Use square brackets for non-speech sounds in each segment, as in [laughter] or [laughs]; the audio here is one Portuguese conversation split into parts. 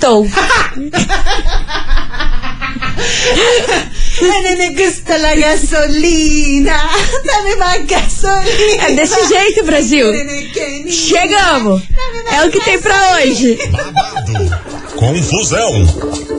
[laughs] Quintou. A neném gusta la gasolina. Dame mais gasolina. É desse jeito, Brasil. Chegamos. É o que tem pra hoje. Babado, confusão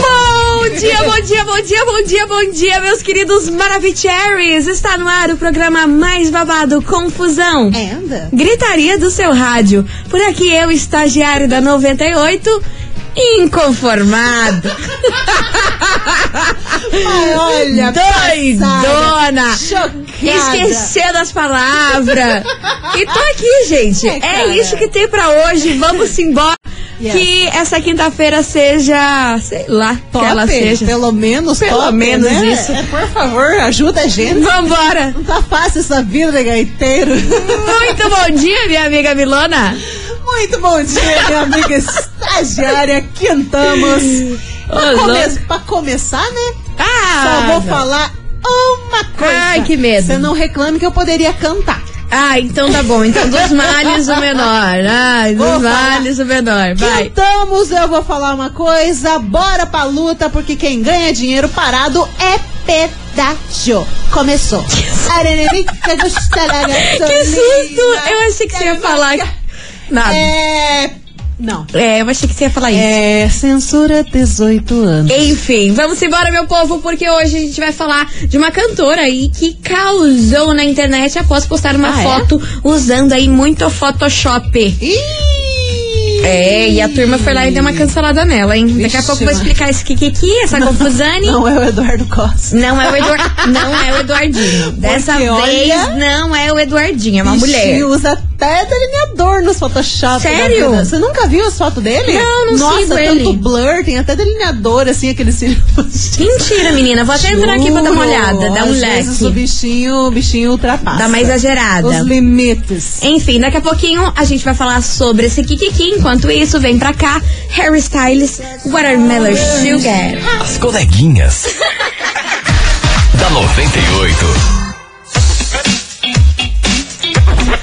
Bom dia, bom dia, bom dia, bom dia, bom dia, meus queridos Maravicheries. Está no ar o programa mais babado, Confusão. Anda. Gritaria do seu rádio. Por aqui eu, estagiário da 98, inconformado. Olha. Doidona. Chocada. Esquecendo as palavras. E tô aqui, gente. É, É, isso que tem pra hoje. Vamos embora. Que essa quinta-feira seja, sei lá, Top, que ela seja. pelo menos Pelo top, menos né? isso. É, por favor, ajuda a gente. Vambora. Não tá fácil essa vida de gaiteiro. Muito bom dia, minha amiga Milona. Muito bom dia, minha amiga estagiária. Quintamos. Pra, come- pra começar, né? Ah, Só vou falar uma coisa. Ai, que medo. Você não reclame que eu poderia cantar. Ah, então tá bom. Então dos males o menor. Ai, dos Vou falar. males o menor. Vai. Cantamos, eu vou falar uma coisa. Bora pra luta, porque quem ganha dinheiro parado é pedágio. Começou. Que susto! [laughs] Eu achei que você ia falar. Nada. É. Não. É, eu achei que você ia falar isso. É censura 18 anos. Enfim, vamos embora, meu povo, porque hoje a gente vai falar de uma cantora aí que causou na internet após postar uma Ah, é? foto usando aí muito Photoshop. Ih! É, e a turma foi lá e deu uma cancelada nela, hein? Daqui a pouco eu vou explicar esse kikiki, essa confusane. Não é o Eduardo Costa. Não é o Eduard... não é o Eduardinho. [laughs] Dessa Porque, vez olha, não é o Eduardinho, é uma mulher. usa até delineador nos Photoshop. Sério? da vida. Você nunca viu as fotos dele? Não, não Nossa, sigo tanto ele. blur, tem até delineador, assim, aquele cílio. [laughs] Mentira, menina. Vou até entrar aqui pra dar uma olhada, dar um Às vezes o leque. bichinho, o bichinho ultrapassa. Dá uma exagerada. Os limites. Enfim, daqui a pouquinho a gente vai falar sobre esse Kikiki. Enquanto isso, vem pra cá, Harry Styles, Watermelon Sugar. As coleguinhas. [laughs] da 98.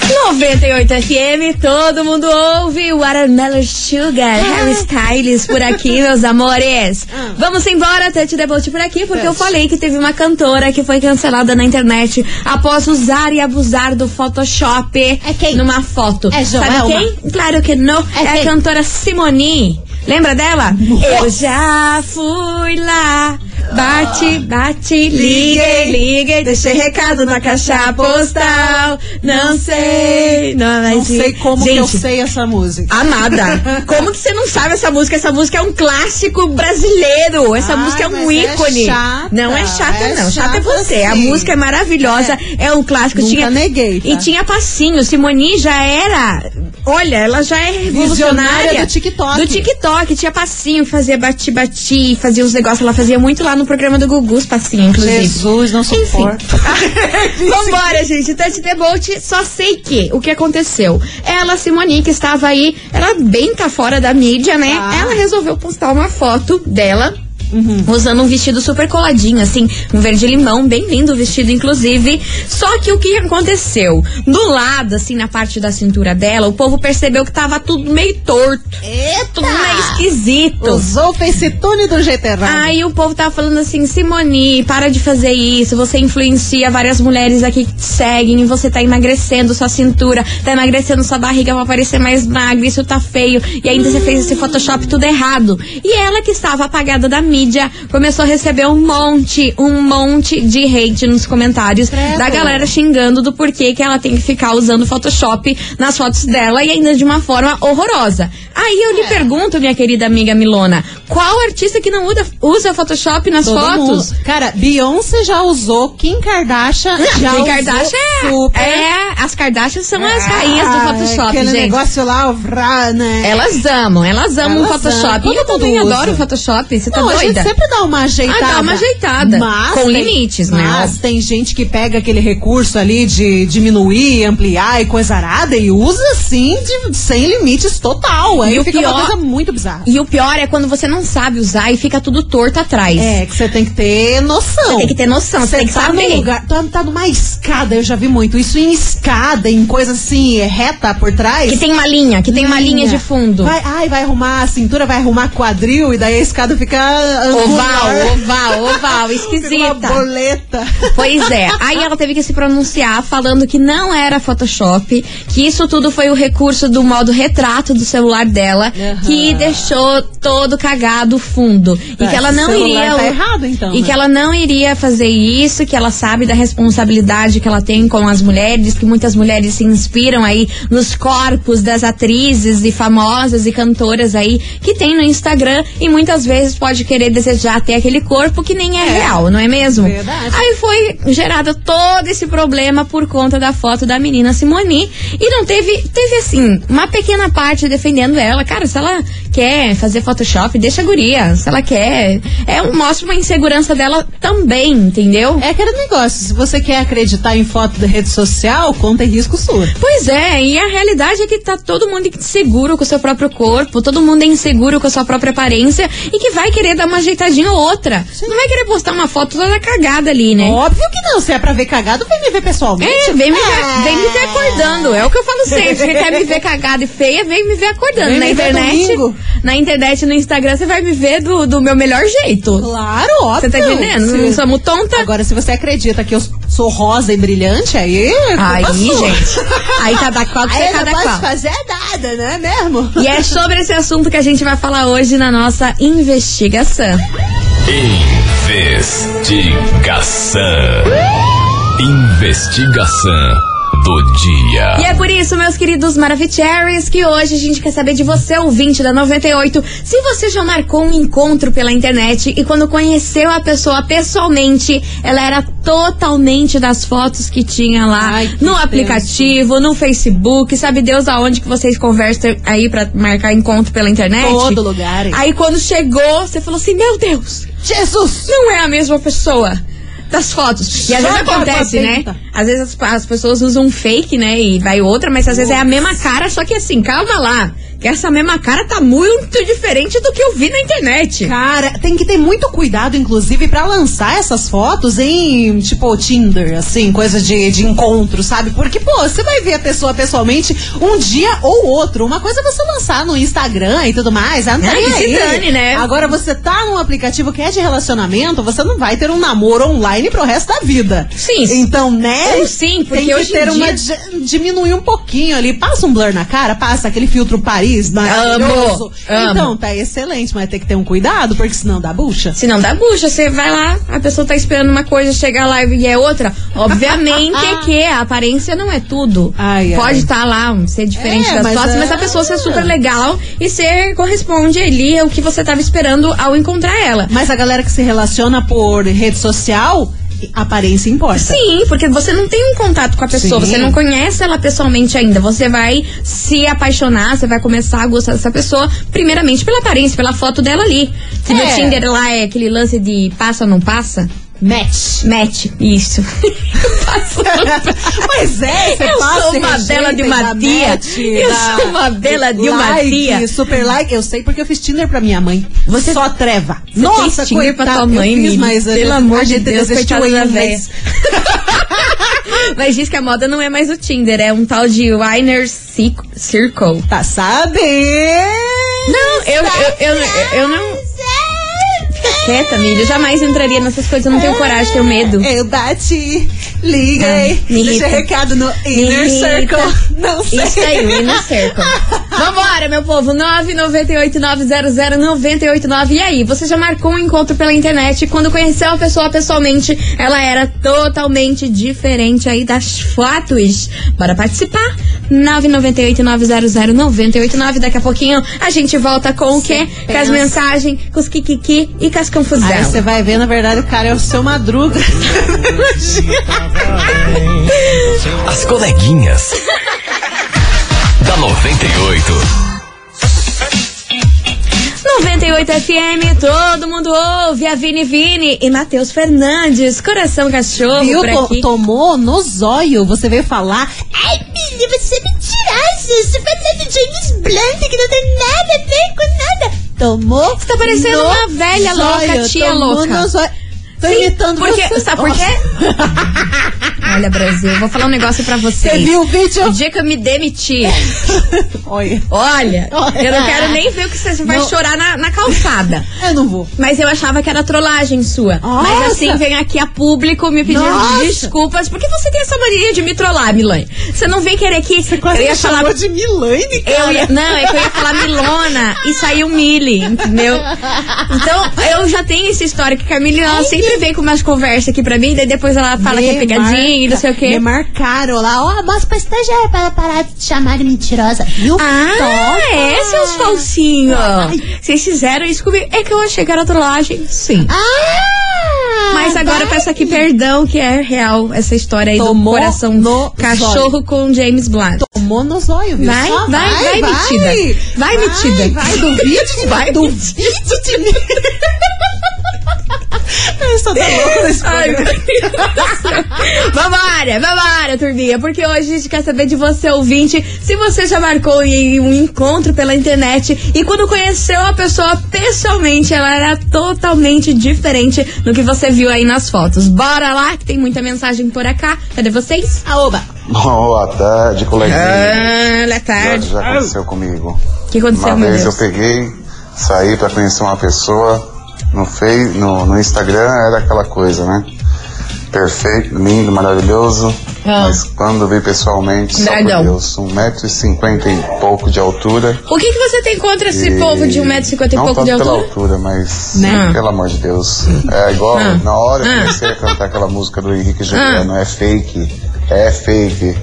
98 FM, todo mundo ouve Watermelon Sugar, Harry Styles por aqui, meus amores. Vamos embora, Tete Debote por aqui, porque eu falei que teve uma cantora que foi cancelada na internet após usar e abusar do Photoshop É quem? numa foto. É Sabe Joelma? quem? Claro que não. É É, a cantora Simone. Lembra dela? Eu já fui lá. Bate, bate, liguei, liguei, deixei recado na caixa postal. Não sei, não, mas Não sei como que eu Gente, sei essa música. Amada, como que você não sabe essa música? Essa música é um clássico brasileiro. Essa Ai, música é um é ícone. chata, não é chata, é não. Chata é chata você. A sim. música é maravilhosa. É, um clássico. Nunca tinha, neguei, tá? E tinha passinho. Simone já era. Olha, ela já é revolucionária. Do TikTok. Do TikTok. Tinha passinho, fazia bati-bati, fazia os negócios. Ela fazia muito lá no programa do Gugu, os passinhos, inclusive. Jesus, não suporto. [laughs] Vambora, gente. Touch the Bolt, só sei que o que aconteceu. Ela, Simone, que estava aí, ela bem tá fora da mídia, né? Tá. Ela resolveu postar uma foto dela. Usando um vestido super coladinho, assim, um verde limão, bem lindo o vestido, inclusive. Só que o que aconteceu? Do lado, assim, na parte da cintura dela, o povo percebeu que tava tudo meio torto. Eita! Tudo meio esquisito. Usou o FaceTune do jeito errado. Aí o povo tava falando assim, Simone, para de fazer isso, você influencia várias mulheres aqui que te seguem você tá emagrecendo sua cintura, tá emagrecendo sua barriga pra parecer mais magra, isso tá feio, e ainda você fez esse Photoshop tudo errado. E ela que estava apagada da mídia, mídia, começou a receber um monte, um monte de hate nos comentários Credo. da galera xingando do porquê que ela tem que ficar usando Photoshop nas fotos dela e ainda de uma forma horrorosa. Aí eu lhe É. pergunto, minha querida amiga Milona, qual artista que não usa, usa Photoshop nas Todo fotos? mundo. Cara, Beyoncé já usou, Kim Kardashian [laughs] já Kim usou Kardashian é, super. é, as Kardashian são as rainhas do Ah, Photoshop, Aquele gente. negócio lá, o vrá, né? Elas amam, elas amam o Elas Photoshop. amam, eu também mundo adoro o usa. Photoshop, você tá Não, a doida? Gente sempre dá uma ajeitada. Ah, dá uma ajeitada. Mas Com tem- limites, né? Mas tem gente que pega aquele recurso ali de diminuir, ampliar e coisa arada e usa assim, de- sem limites total. Aí E fica pior- uma coisa muito bizarra. E o pior é quando você não sabe usar e fica tudo torto atrás. É, que você tem que ter noção. Você tem que ter noção, você tem que tá saber. num lugar, tá, tá numa escada, eu já vi muito. Isso em escada, em coisa assim, reta por trás. Que tem uma linha, que tem uma linha de fundo. Vai, ai, vai arrumar a cintura, vai arrumar quadril e daí a escada fica Oval, oval, [laughs] oval, Fica uma esquisita. boleta. Pois é, aí ela teve que se pronunciar falando que não era Photoshop, que isso tudo foi o recurso do modo retrato do celular dela, Aham. que deixou todo cagado o fundo. e Tá, que ela não iria. tá errado, então, e né? que ela não iria fazer isso, que ela sabe da responsabilidade que ela tem com as mulheres, que muitas mulheres se inspiram aí nos corpos das atrizes e famosas e cantoras aí que tem no Instagram e muitas vezes pode querer desejar ter aquele corpo que nem é, É. real, não é mesmo? Verdade. Aí foi gerado todo esse problema por conta da foto da menina Simone. E não teve, teve assim, uma pequena parte defendendo ela. Cara, se ela quer fazer Photoshop, deixa a guria. Se ela quer. É, mostra uma insegurança dela também, entendeu? É aquele negócio, se você quer acreditar em foto da rede social, conta em risco sua. Pois é, e a realidade é que tá todo mundo inseguro com o seu próprio corpo, todo mundo é inseguro com a sua própria aparência e que vai querer dar uma ajeitadinha ou outra. Não vai querer postar uma foto toda cagada ali, né? Óbvio que não, se é pra ver cagado, vem me ver pessoalmente. É, vem me, ver, É. vem me ver acordando. É o que eu falo sempre. Se quer me ver cagada e feia, vem me ver acordando. Vem na me ver internet. domingo. Na internet, no Instagram, você vai me ver do, do meu melhor jeito. Claro, óbvio. Você tá entendendo? Se- Não somos tonta. Agora, se você acredita que eu sou rosa e brilhante, aí. é Aí, gente. Aí cada qual que Aí é não cada posso qual. fazer nada, não é mesmo? E é sobre esse assunto que a gente vai falar hoje na nossa investigação. Investigação. Investigação do dia. E é por isso, meus queridos Maravicheries, que hoje a gente quer saber de você, ouvinte da 98, se você já marcou um encontro pela internet e quando conheceu a pessoa pessoalmente, ela era totalmente das fotos que tinha lá Ai, que no tenso. aplicativo, no Facebook, sabe Deus aonde que vocês conversam aí pra marcar encontro pela internet? Todo lugar, hein? Aí quando chegou, você falou assim, meu Deus, Jesus! não é a mesma pessoa das fotos. E às vezes Joga acontece, né? Às vezes as, as pessoas usam um fake, né? E vai outra, mas às vezes é a mesma cara, só que assim, calma lá. Que essa mesma cara tá muito diferente do que eu vi na internet. Cara, tem que ter muito cuidado, inclusive, pra lançar essas fotos em, tipo, Tinder, assim, coisa de, de encontro, sabe? Porque, pô, você vai ver a pessoa pessoalmente um dia ou outro. Uma coisa é você lançar no Instagram e tudo mais, ah, não tá aí. dane, né? Agora, você tá num aplicativo que é de relacionamento, você não vai ter um namoro online pro resto da vida. Sim. Então, né? Sim, porque tem que ter uma. dia- di- diminuir um pouquinho ali. Passa um blur na cara, passa aquele filtro Paris maravilhoso. Amo, amo. Então, tá excelente, mas tem que ter um cuidado, porque senão dá bucha. Se não dá bucha, você vai lá, a pessoa tá esperando uma coisa, chega lá e é outra. Obviamente é [laughs] que a aparência não é tudo. Ai. Pode estar lá, um, ser diferente É, das fotos, é- mas a pessoa ser super legal e ser corresponde ali ao que você tava esperando ao encontrar ela. Mas a galera que se relaciona por rede social, aparência importa. Sim, porque você não tem um contato com a pessoa, Sim. você não conhece ela pessoalmente ainda. Você vai se apaixonar, você vai começar a gostar dessa pessoa, primeiramente pela aparência, pela foto dela ali. Se no É. Tinder lá é aquele lance de passa ou não passa, Match. match, isso. [laughs] Mas é, você Eu passa sou uma bela de uma tia. match, Eu sou uma bela de uma like, tia. Super like. Eu sei porque eu fiz Tinder pra minha mãe. Você- Só treva. Você Nossa, fez Tinder pra coitada, tua mãe, fiz, mas Pelo gente- amor de Deus, coitada da véia. [laughs] Mas diz que a moda não é mais o Tinder, é um tal de Winer Circle. Tá sabendo? Não, eu, eu, eu, eu não. Quieta, Milho. Eu jamais entraria nessas coisas, eu não tenho coragem, tenho medo. Eu bati, liguei, Ah, me deixei recado no Inner Circle. Não sei. Isso aí, o Inner Circle. [laughs] Vambora, meu povo. 998-900-989. E aí, você já marcou um encontro pela internet quando conheceu a pessoa pessoalmente, ela era totalmente diferente aí das fotos. Bora participar? 998-900-989. Daqui a pouquinho a gente volta com o quê? Com as mensagens, com os kikiki e com as confusão. Aí você vai ver, na verdade, o cara é o seu madruga. [laughs] As coleguinhas. da 98. 98 FM, todo mundo ouve. A Vini Vini e Matheus Fernandes, coração cachorro Viu? por aqui. tomou no zóio. Você veio falar. Ai, filha, você é mentirosa. Você falando de James Blunt, que não tem nada a ver com nada. Tomou. Você tá parecendo uma velha louca, tia louca. Tô Sim, imitando porque, você. Sabe por quê? Olha, Brasil, vou falar um negócio pra vocês. Você viu o vídeo? O dia que eu me demiti, [laughs] Olha. olha, eu não quero nem ver o que você vai Não. chorar na, na calçada. [laughs] Eu não vou. Mas eu achava que era trollagem sua. Nossa. Mas assim, vem aqui a público me pedindo Nossa. desculpas. Porque você tem essa mania de me trollar, Milane. Você não vem querer que Quase eu ia falar de Milane, cara. Ia, não, é que eu ia falar Milona e saiu Mili, entendeu? Então, eu já tenho essa história que a Mili, ela sempre vem com umas conversas aqui pra mim, daí depois ela fala que é Me pegadinha e não sei o Me quê. marcaram lá. Ó, mostra pra estagiária pra ela parar de te chamar de mentirosa. Viu? Ah, Toma. é, seus falsinhos. Vocês fizeram isso comigo. É que eu achei que era trollagem, sim. Ah! Mas agora eu vai. peço aqui perdão, que é real essa história aí Tomou do coração no cachorro com James Blunt. Tomou no zóio, viu? Vai, Só vai, vai, metida. Vai, metida. Vai, duvide. Vai, duvide [laughs] de mim. Eu estou tão louco nesse Ai, programa. meu Deus. Vambora, vambora, turminha, porque hoje a gente quer saber de você, ouvinte, se você já marcou em um encontro pela internet e quando conheceu a pessoa pessoalmente, ela era totalmente diferente do que você viu aí nas fotos. Bora lá, que tem muita mensagem por cá. Cadê vocês? Aoba. Boa tarde, coleguinha. Ah, boa Já, tarde. já aconteceu comigo. O que aconteceu, Uma meu vez eu peguei, saí pra conhecer uma pessoa no, fei, no, no Instagram, era aquela coisa, né? Perfeito, lindo, maravilhoso. Ah. Mas quando vi pessoalmente, só Dragão. por Deus, um metro e cinquenta e pouco de altura. O que, que você tem contra esse e- povo de 1,50m e não pouco de tanto pela altura? altura, mas Né? pelo amor de Deus. É igual, Ah. na hora eu Ah. comecei a cantar aquela música do Henrique Juliano, é fake, é fake.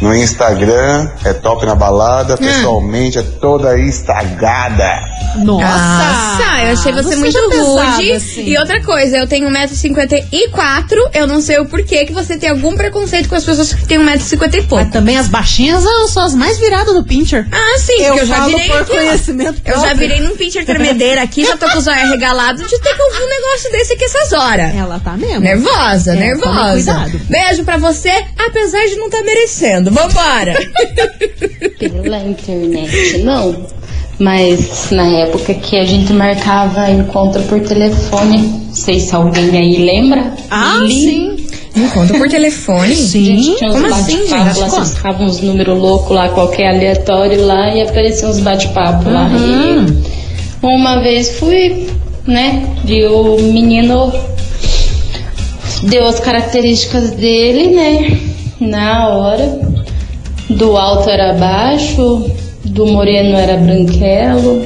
No Instagram é top na balada, pessoalmente é toda estragada. Nossa. Nossa, eu achei você, Não muito pesada rude. assim. E outra coisa, eu tenho 1,54m, eu não sei o porquê que você tem algum preconceito com as pessoas que têm 1,50m e pouco. Mas também as baixinhas ah, são as mais viradas do Pincher. Ah, sim, Eu porque eu já virei por aqui, conhecimento Eu já virei num pincher tremedeira aqui, já tô com os olhos arregalados de ter que ouvir um negócio desse aqui essas horas. Ela tá mesmo. Nervosa, É, nervosa. cuidado. Beijo pra você, apesar de não estar merecendo. Vambora. pela internet, não. Mas na época que a gente marcava encontro por telefone, não sei se alguém aí lembra. Ah, sim. Encontro por telefone? A gente tinha uns Como assim, bate-papos gente? lá, vocês ficavam uns números loucos lá, qualquer aleatório lá, e apareciam uns bate-papos lá. Uhum. E uma vez fui, né, vi o menino deu as características dele, né, na hora. Do alto era baixo, do moreno era branquelo.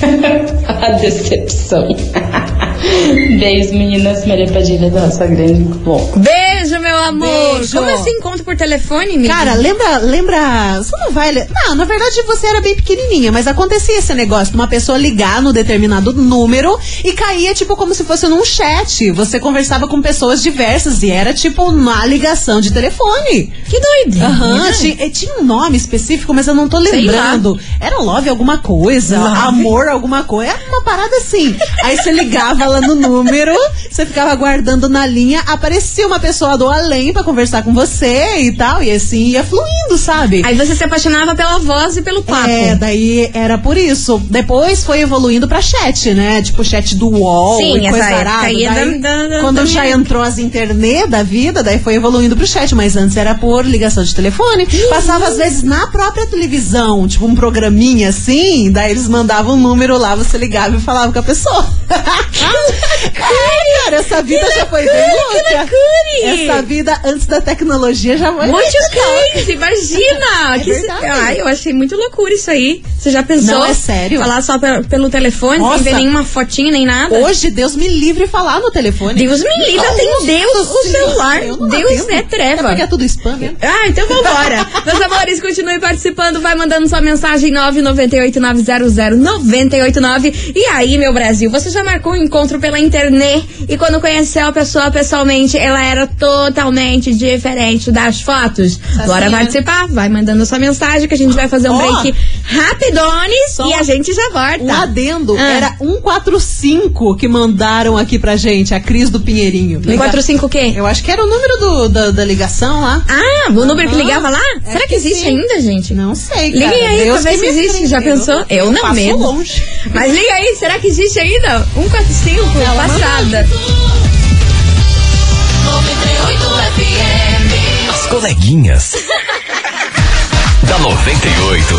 [laughs] A decepção. [laughs] Beijo, meninas. Maria Padilha da Roça Grande. Bom. Beijo, amor. Beijo. Como assim encontro por telefone, amiga? Cara, lembra, lembra. Você não vai. Não, na verdade você era bem pequenininha, mas acontecia esse negócio de uma pessoa ligar no determinado número e caía tipo como se fosse num chat. Você conversava com pessoas diversas e era tipo uma ligação de telefone. Que doido. Aham, tinha, eh, tinha um nome específico, mas eu não tô lembrando. Era love alguma coisa, amor alguma coisa. Era uma parada assim. Aí você ligava lá no número, você ficava aguardando na linha, aparecia uma pessoa do além pra conversar com você e tal, e assim ia fluindo, sabe? Aí você se apaixonava pela voz e pelo papo. É, daí era por isso. Depois foi evoluindo pra chat, né? Tipo chat do UOL Sim, e coisa arada. Daí, da- da- quando da já minha- entrou as internet da vida, daí foi evoluindo pro chat. Mas antes era por ligação de telefone. Passava às vezes na própria televisão, tipo um programinha assim. Daí eles mandavam um número lá, você ligava e falava com a pessoa. Cara, essa vida já foi bem louca. Essa vida antes da tecnologia já foi Muito crazy, imagina! É que. Ai, eu achei muito loucura isso aí. Você já pensou? Não, é sério. Falar só pelo, pelo telefone, Nossa. sem ver nenhuma fotinha nem nada? Hoje, Deus me livre falar no telefone. Deus me livre, Nossa tem Deus Senhora, celular. Deus é treva. É é tudo spam mesmo. Ah, então vambora. [laughs] Meus amores, continue participando, vai mandando sua mensagem 998-900-989. E aí, meu Brasil, você já marcou um encontro pela internet e quando conheceu a pessoa pessoalmente, ela era totalmente diferente das fotos? Bora Assim, né? participar, vai mandando sua mensagem que a gente vai fazer um Ó. break rapidones e a gente já volta. Um adendo, Ah. era 145 que mandaram aqui pra gente, a Cris do Pinheirinho. 145 o quê? Eu acho que era o número do, da, da ligação lá. Ah, o número que ligava lá? Acho Será que que existe sim. ainda, gente? Não sei, cara. Liguem aí Deus pra ver se existe. Já pensou? Eu não passo medo. longe. Mas liga aí, será que existe ainda? 145, passada. As coleguinhas. da 98.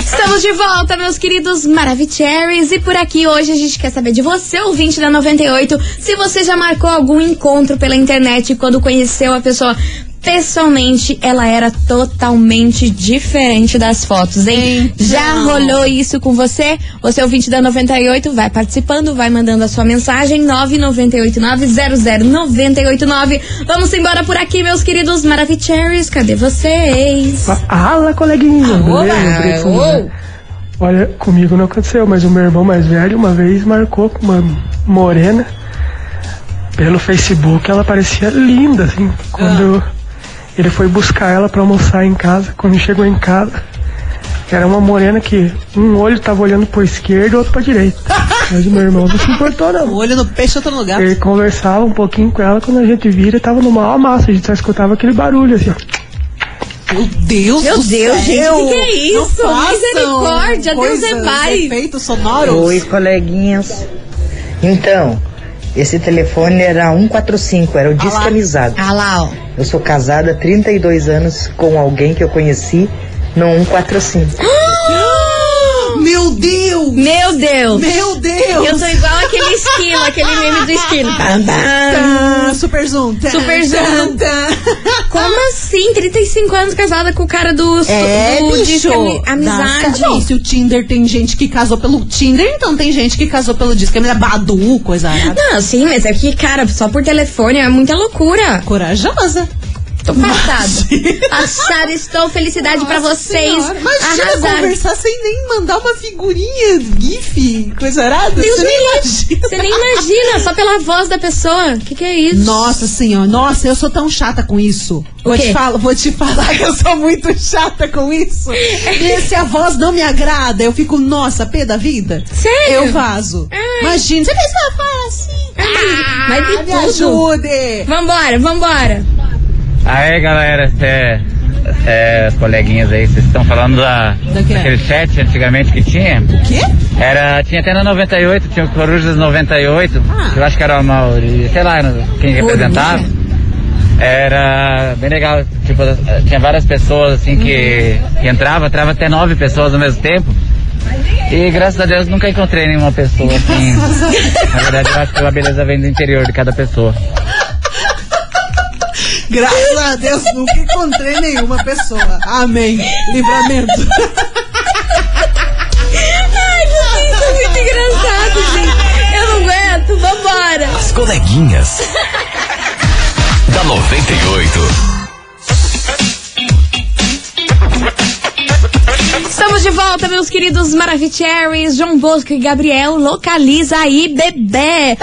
Estamos de volta, meus queridos Maravicheries. E por aqui hoje a gente quer saber de você, ouvinte da 98, se você já marcou algum encontro pela internet quando conheceu a pessoa pessoalmente, ela era totalmente diferente das fotos, hein? Então. Já rolou isso com você? Você, ouvinte da 98, vai participando, vai mandando a sua mensagem 998900989. Vamos embora por aqui, meus queridos Maravicheries. Cadê vocês? Fala, coleguinha. Oba, né? Olha, comigo não aconteceu, mas o meu irmão mais velho uma vez marcou com uma morena pelo Facebook. Ela parecia linda, assim. Quando ele foi buscar ela pra almoçar em casa, quando chegou em casa, era uma morena que um olho tava olhando pro esquerdo e outro pra direita. [laughs] Mas o meu irmão não se importou, O não. olho no peixe, outro lugar. Ele conversava um pouquinho com ela, quando a gente vira, tava numa maior massa, a gente só escutava aquele barulho, assim, ó. Meu Deus Meu do Deus, gente, céu. que que é isso? Misericórdia, Deus é pai. Efeitos sonoros. Oi, coleguinhas. Então, esse telefone era 145, era o. Amizade. Ah lá, ó. Eu sou casada há 32 anos com alguém que eu conheci no 145. [gasps] Meu Deus! Meu Deus! Meu Deus! Eu tô igual aquele esquilo, aquele meme do esquilo. [laughs] Super zoom. Super zoom. Como assim? 35 anos casada com o cara do, É, do bicho. Amizade. Não, se o Tinder tem gente que casou pelo Tinder, então tem gente que casou pelo Disque Amizade. Badu, coisa. Não, sim, mas é que, cara, só por telefone é muita loucura. Corajosa. Tô passada. Passada, estou. Felicidade pra Nossa vocês. Senhora, Imagina Arrasaram. conversar sem nem mandar uma figurinha, gif, coisa arada. Deus Você nem imagina. Você nem imagina, só pela voz da pessoa. O que, que é isso? Nossa senhora, nossa, eu sou tão chata com isso. Vou te, falar, vou te falar que eu sou muito chata com isso. E se a voz não me agrada, eu fico, nossa, pé da vida. Sério? Eu vazo. Ai. Imagina, você fez uma voz assim. Ah, mas de Ah, me tudo. ajude. Vambora, vambora. Aí galera, é, é, as coleguinhas aí, vocês estão falando da, daquele chat antigamente que tinha? O quê? Era, tinha até na 98, tinha o Corujas 98, Ah. que eu acho que era a maioria, sei lá, quem representava. Era bem legal, tipo, tinha várias pessoas assim que, que entrava, entrava até nove pessoas ao mesmo tempo. E graças a Deus nunca encontrei nenhuma pessoa assim. [laughs] Na verdade, eu acho que a beleza vem do interior de cada pessoa. Graças a Deus, nunca encontrei nenhuma pessoa. Amém. Livramento. Ai, isso é muito engraçado, gente. Eu não aguento, vambora. As coleguinhas. da 98. Estamos de volta, meus queridos Maravicheries, João Bosco e Gabriel. Localiza aí, bebê.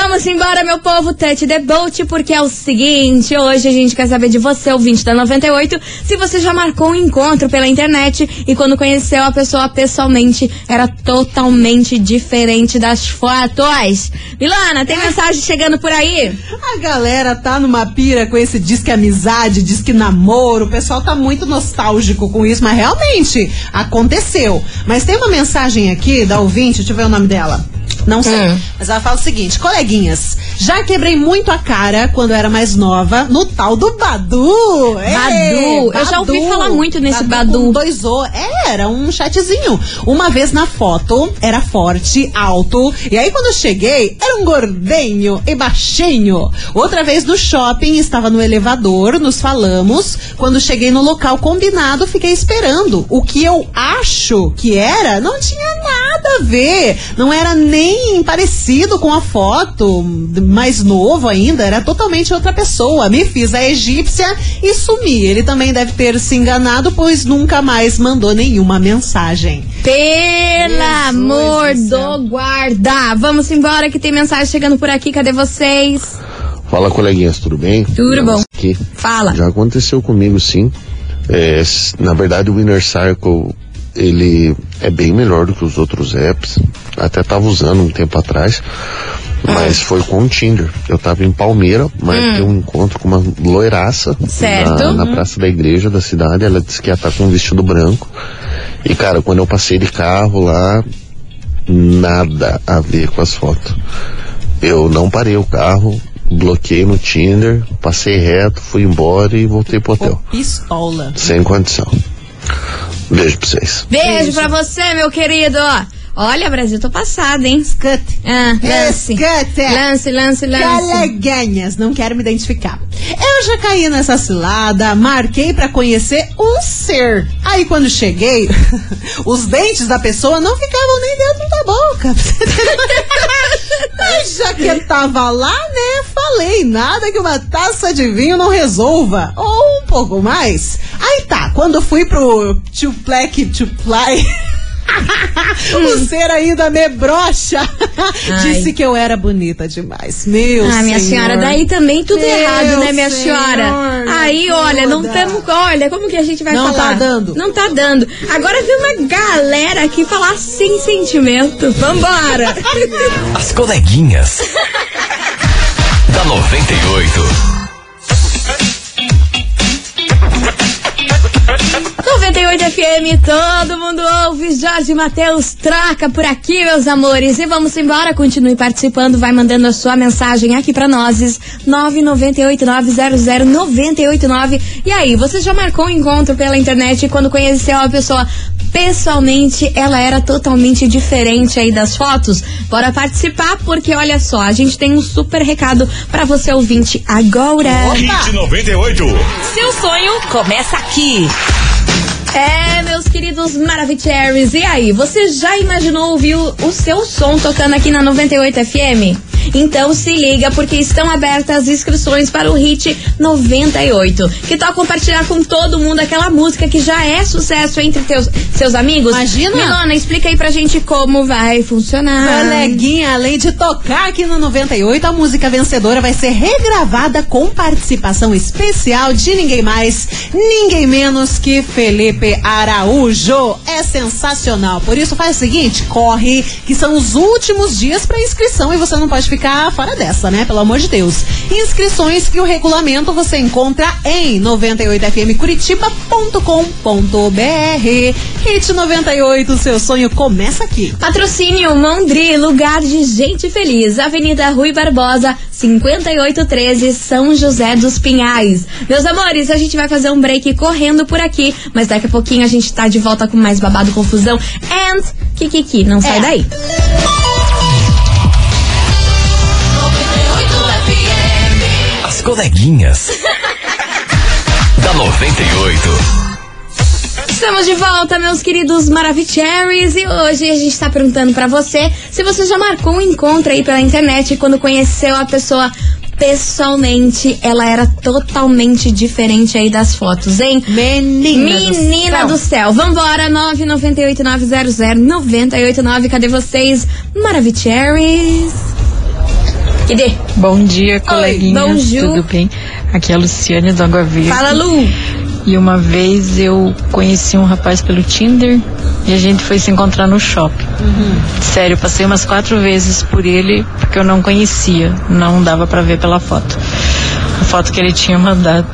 Vamos embora, meu povo, touch the boat, porque é o seguinte, hoje a gente quer saber de você, ouvinte da 98, se você já marcou um encontro pela internet e quando conheceu a pessoa pessoalmente, era totalmente diferente das fotos. Milana, tem mensagem chegando por aí? A galera tá numa pira com esse disque amizade, disque namoro. O pessoal tá muito nostálgico com isso, mas realmente aconteceu. Mas tem uma mensagem aqui da ouvinte, deixa eu ver o nome dela. Não sei. Mas ela fala o seguinte: coleguinhas, já quebrei muito a cara quando era mais nova no tal do Badu. Badu. Eu já ouvi falar muito nesse Badu. com dois O. É, era um chatzinho. Uma vez na foto, era forte, alto. E aí quando eu cheguei, era um gordinho e baixinho. Outra vez no shopping, estava no elevador, nos falamos. Quando cheguei no local combinado, fiquei esperando. O que eu acho que era, não tinha nada a ver. Não era nem parecido com a foto, mais novo ainda, era totalmente outra pessoa. Me fiz a egípcia e sumi. Ele também deve ter se enganado, pois nunca mais mandou nenhuma mensagem. Pelo Jesus amor do céu. guarda. Vamos embora que tem mensagem chegando por aqui. Cadê vocês? Fala, coleguinhas, tudo bem? Tudo bom. Aqui. Fala. Já aconteceu comigo, sim. É, na verdade, o Inner Circle, ele é bem melhor do que os outros apps. Até tava usando um tempo atrás. Mas foi com o Tinder. Eu tava em Palmeira, marquei um encontro com uma loiraça Certo. na, na praça da igreja da cidade. Ela disse que ia estar com um vestido branco. E, cara, quando eu passei de carro lá, nada a ver com as fotos. Eu não parei o carro, bloqueei no Tinder, passei reto, fui embora e voltei pro hotel. Pistola. Sem condição. Beijo pra vocês. Beijo pra você, meu querido. Olha, Brasil, tô passada, hein? Escute. Ah, lance. Escute. Lance, lance, lance. Coleguinhas, não quero me identificar. Eu já caí nessa cilada, marquei pra conhecer um ser. Aí quando cheguei, [laughs] os dentes da pessoa não ficavam nem dentro da boca. [laughs] Mas já que eu tava lá, né? Falei, nada que uma taça de vinho não resolva. Ou um pouco mais. Aí tá, quando fui pro to Fly. [laughs] [laughs] o ser ainda me brocha. Disse que eu era bonita demais. Meu Ah, minha senhor. senhora, daí também tudo Meu errado, né, minha senhor, senhora? Aí, olha, não temos. Olha, como que a gente vai Não falar? tá dando. Não tá dando. Agora vem uma galera aqui falar sem sentimento. Vambora! As coleguinhas. [laughs] da 98. FM, todo mundo ouve. Jorge Matheus troca por aqui, meus amores. E vamos embora, continue participando, vai mandando a sua mensagem aqui pra nós. 998900989. E aí, você já marcou um encontro pela internet e quando conheceu a pessoa pessoalmente, ela era totalmente diferente aí das fotos? Bora participar, porque olha só, a gente tem um super recado pra você ouvinte agora. Hit 98. Seu sonho começa aqui. É, meus queridos Maravicheries, e aí, você já imaginou ouvir o, o seu som tocando aqui na 98 FM? Então se liga, porque estão abertas as inscrições para o Hit 98. Que tal compartilhar com todo mundo aquela música que já é sucesso entre teus, seus amigos? Imagina. Milona, explica aí pra gente como vai funcionar. Coleguinha, além de tocar aqui no 98, a música vencedora vai ser regravada com participação especial de ninguém mais, ninguém menos que Felipe Araújo. É sensacional. Por isso faz o seguinte, corre, que são os últimos dias para inscrição e você não pode ficar fora dessa, né? Pelo amor de Deus. Inscrições que o regulamento você encontra em 98fmcuritiba.com.br. Hit 98, seu sonho começa aqui. Patrocínio Mondri, lugar de gente feliz. Avenida Rui Barbosa, 5813, São José dos Pinhais. Meus amores, a gente vai fazer um break correndo por aqui, mas daqui a pouquinho a gente tá de volta com mais babado, confusão and kikiki. Não sai É. daí. As coleguinhas. [laughs] da 98. Estamos de volta, meus queridos Maravicheries, e hoje a gente tá perguntando pra você se você já marcou um encontro aí pela internet quando conheceu a pessoa pessoalmente, ela era totalmente diferente aí das fotos, hein? Menina, Menina do céu. Vambora, 998900989. Cadê vocês? Maravicheries. Cadê? Bom dia, coleguinhas. bonjour. Tudo bem? Aqui é a Luciane do Água Verde. Fala, Lu. E uma vez eu conheci um rapaz pelo Tinder e a gente foi se encontrar no shopping. Sério, eu passei umas quatro vezes por ele porque eu não conhecia, não dava pra ver pela foto. A foto que ele tinha mandado.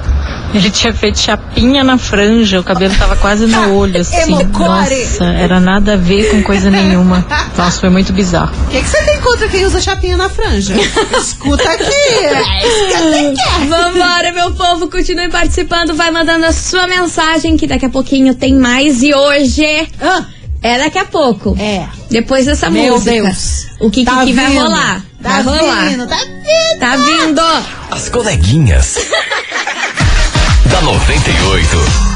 Ele tinha feito chapinha na franja, o cabelo tava quase no [laughs] olho, assim. Nossa, era nada a ver com coisa nenhuma. Nossa, foi muito bizarro. O que, que você tem contra quem usa chapinha na franja. Escuta aqui. é isso que. Vambora, meu povo, continue participando, vai mandando a sua mensagem que daqui a pouquinho tem mais e hoje Ah, é daqui a pouco. é. Depois dessa Meu música. Deus. O que, Tá que, que vai rolar? Tá vai rolar. vindo, tá vindo. Tá vindo. As coleguinhas. [laughs] da 98.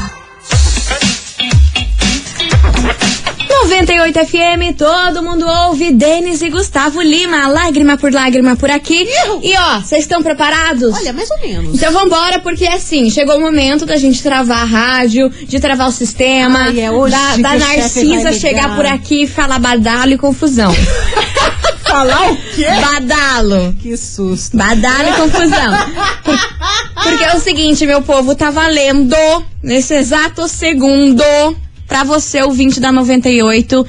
98 FM, todo mundo ouve. Denis e Gustavo Lima, lágrima por lágrima por aqui. Ihu. E ó, vocês estão preparados? Olha, mais ou menos. Então vambora, porque assim, chegou o momento da gente travar a rádio, de travar o sistema, Ai, é hoje da, da Narcisa chegar por aqui e falar badalo e confusão. [laughs] Falar o quê? badalo. Que susto. Badalo e confusão. Por- Porque é o seguinte, meu povo, tá valendo nesse exato segundo pra você, ouvinte da 98,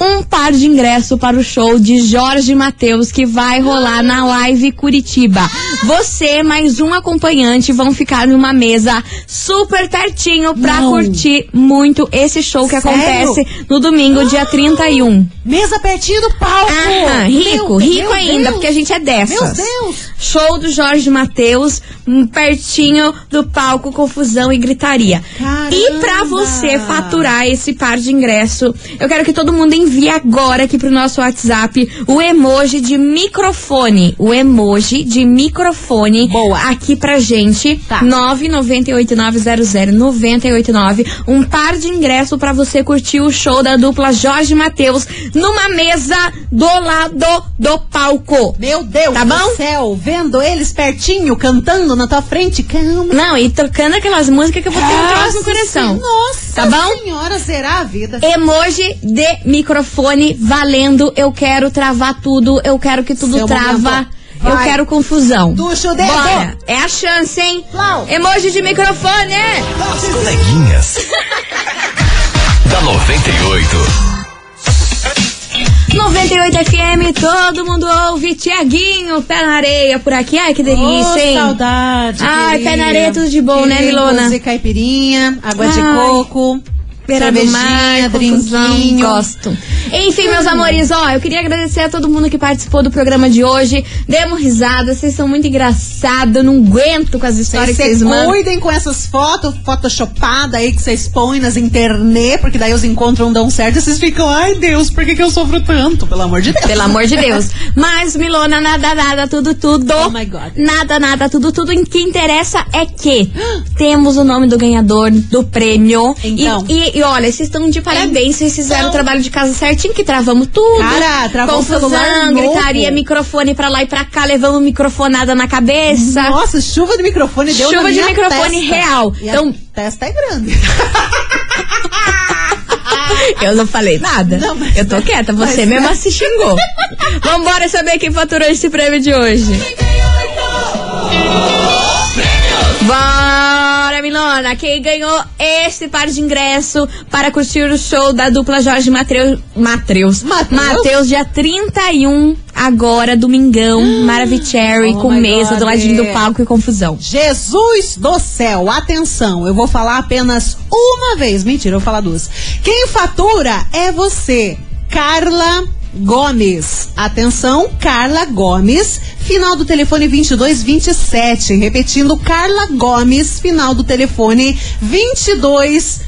um par de ingresso para o show de Jorge Matheus que vai rolar na Live Curitiba. Você mais um acompanhante vão ficar numa mesa super pertinho pra Não. curtir muito esse show que Sério? acontece no domingo, dia 31. Mesa pertinho do palco. Ah, rico, Meu- rico meu ainda, Deus. porque a gente é dessas. Meu Deus. Show do Jorge Matheus, hum, pertinho do palco, confusão e gritaria. Caramba. E pra você faturar esse par de ingresso, eu quero que todo mundo envie agora aqui pro nosso WhatsApp o emoji de microfone. O emoji de microfone Boa. aqui pra gente. Tá. 998900989. Um par de ingresso pra você curtir o show da dupla Jorge Matheus numa mesa do lado do palco. Meu Deus Tá do bom? céu, vendo eles pertinho, cantando na tua frente, calma. Não, e tocando aquelas músicas que eu vou ter um troço no coração. Nossa Tá bom? senhora, será a vida. Emoji de microfone valendo. Eu quero travar tudo. Eu quero que tudo Seu trava. momento. Eu quero confusão. O dedo. Bora. É a chance, hein? Emoji de microfone. As coleguinhas. [laughs] da 98. 98 FM, todo mundo ouve. Tiaguinho, pé na areia por aqui. Ai, que delícia, hein? saudade. Ai, querida. pé na areia, tudo de bom, né, Milona? E caipirinha, água de Ai. coco, Beira do mar, gosto. Enfim, meus amores, ó, eu queria agradecer a todo mundo que participou do programa de hoje. Demos risada, vocês são muito engraçados, eu não aguento com as histórias Vocês que vocês mandam. cuidem com essas fotos photoshopadas aí que vocês põem nas internet, porque daí os encontros não dão certo e vocês ficam, ai Deus, por que, que eu sofro tanto? Pelo amor de Deus. Pelo amor de Deus. [laughs] Mas, Milona, nada, nada, tudo, tudo. Oh my God. Nada, nada, tudo, tudo. O que interessa é que temos o nome do ganhador do prêmio. Então. E, e olha, vocês estão de parabéns. Vocês fizeram Então. o trabalho de casa certinho, que travamos tudo. Cara, travou o Confusão, celular novo. gritaria, microfone pra lá e pra cá, levamos microfonada na cabeça. Nossa, chuva de microfone deu Chuva na de minha microfone testa. real. E Então- a testa é grande. [laughs] Eu não falei nada. Não, mas- eu tô quieta, você mas- mesmo se xingou. [laughs] Vambora saber quem faturou esse prêmio de hoje. Bora, Milona! Quem ganhou esse par de ingresso para curtir o show da dupla Jorge Mateus, Mateus? Mateus, dia 31, agora, domingão, [gasps] Maravicherry, Oh com mesa God, do ladinho é. do palco e confusão. Jesus do céu, atenção, eu vou falar apenas uma vez. Mentira, eu vou falar duas. Quem fatura é você, Carla Gomes. Atenção, Carla Gomes, final do telefone 2227. Repetindo, Carla Gomes, final do telefone 2227.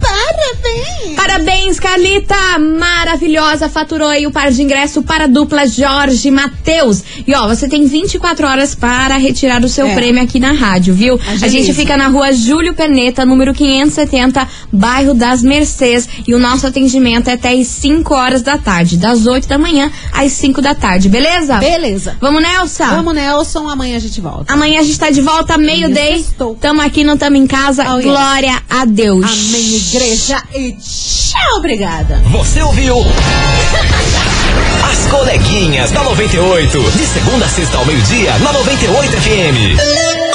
Parabéns! Parabéns, Carlita! Maravilhosa! Faturou aí o par de ingresso para a dupla Jorge Matheus. E ó, você tem 24 horas para retirar o seu É. prêmio aqui na rádio, viu? A Agiliza. gente fica na rua Júlio Perneta, número 570, bairro das Mercês. E o nosso atendimento é até às 5 horas da tarde, das 8 da manhã às 5 da tarde, beleza? Beleza. Vamos, Nelson? Vamos, Nelson, amanhã a gente volta. Amanhã a gente tá de volta, meio-day. Tamo aqui, não tamo em casa. Oh, yes. Glória a Deus. Amém, igreja. E tchau, obrigada. Você ouviu? As coleguinhas da 98. De segunda a sexta ao meio-dia, na 98 FM.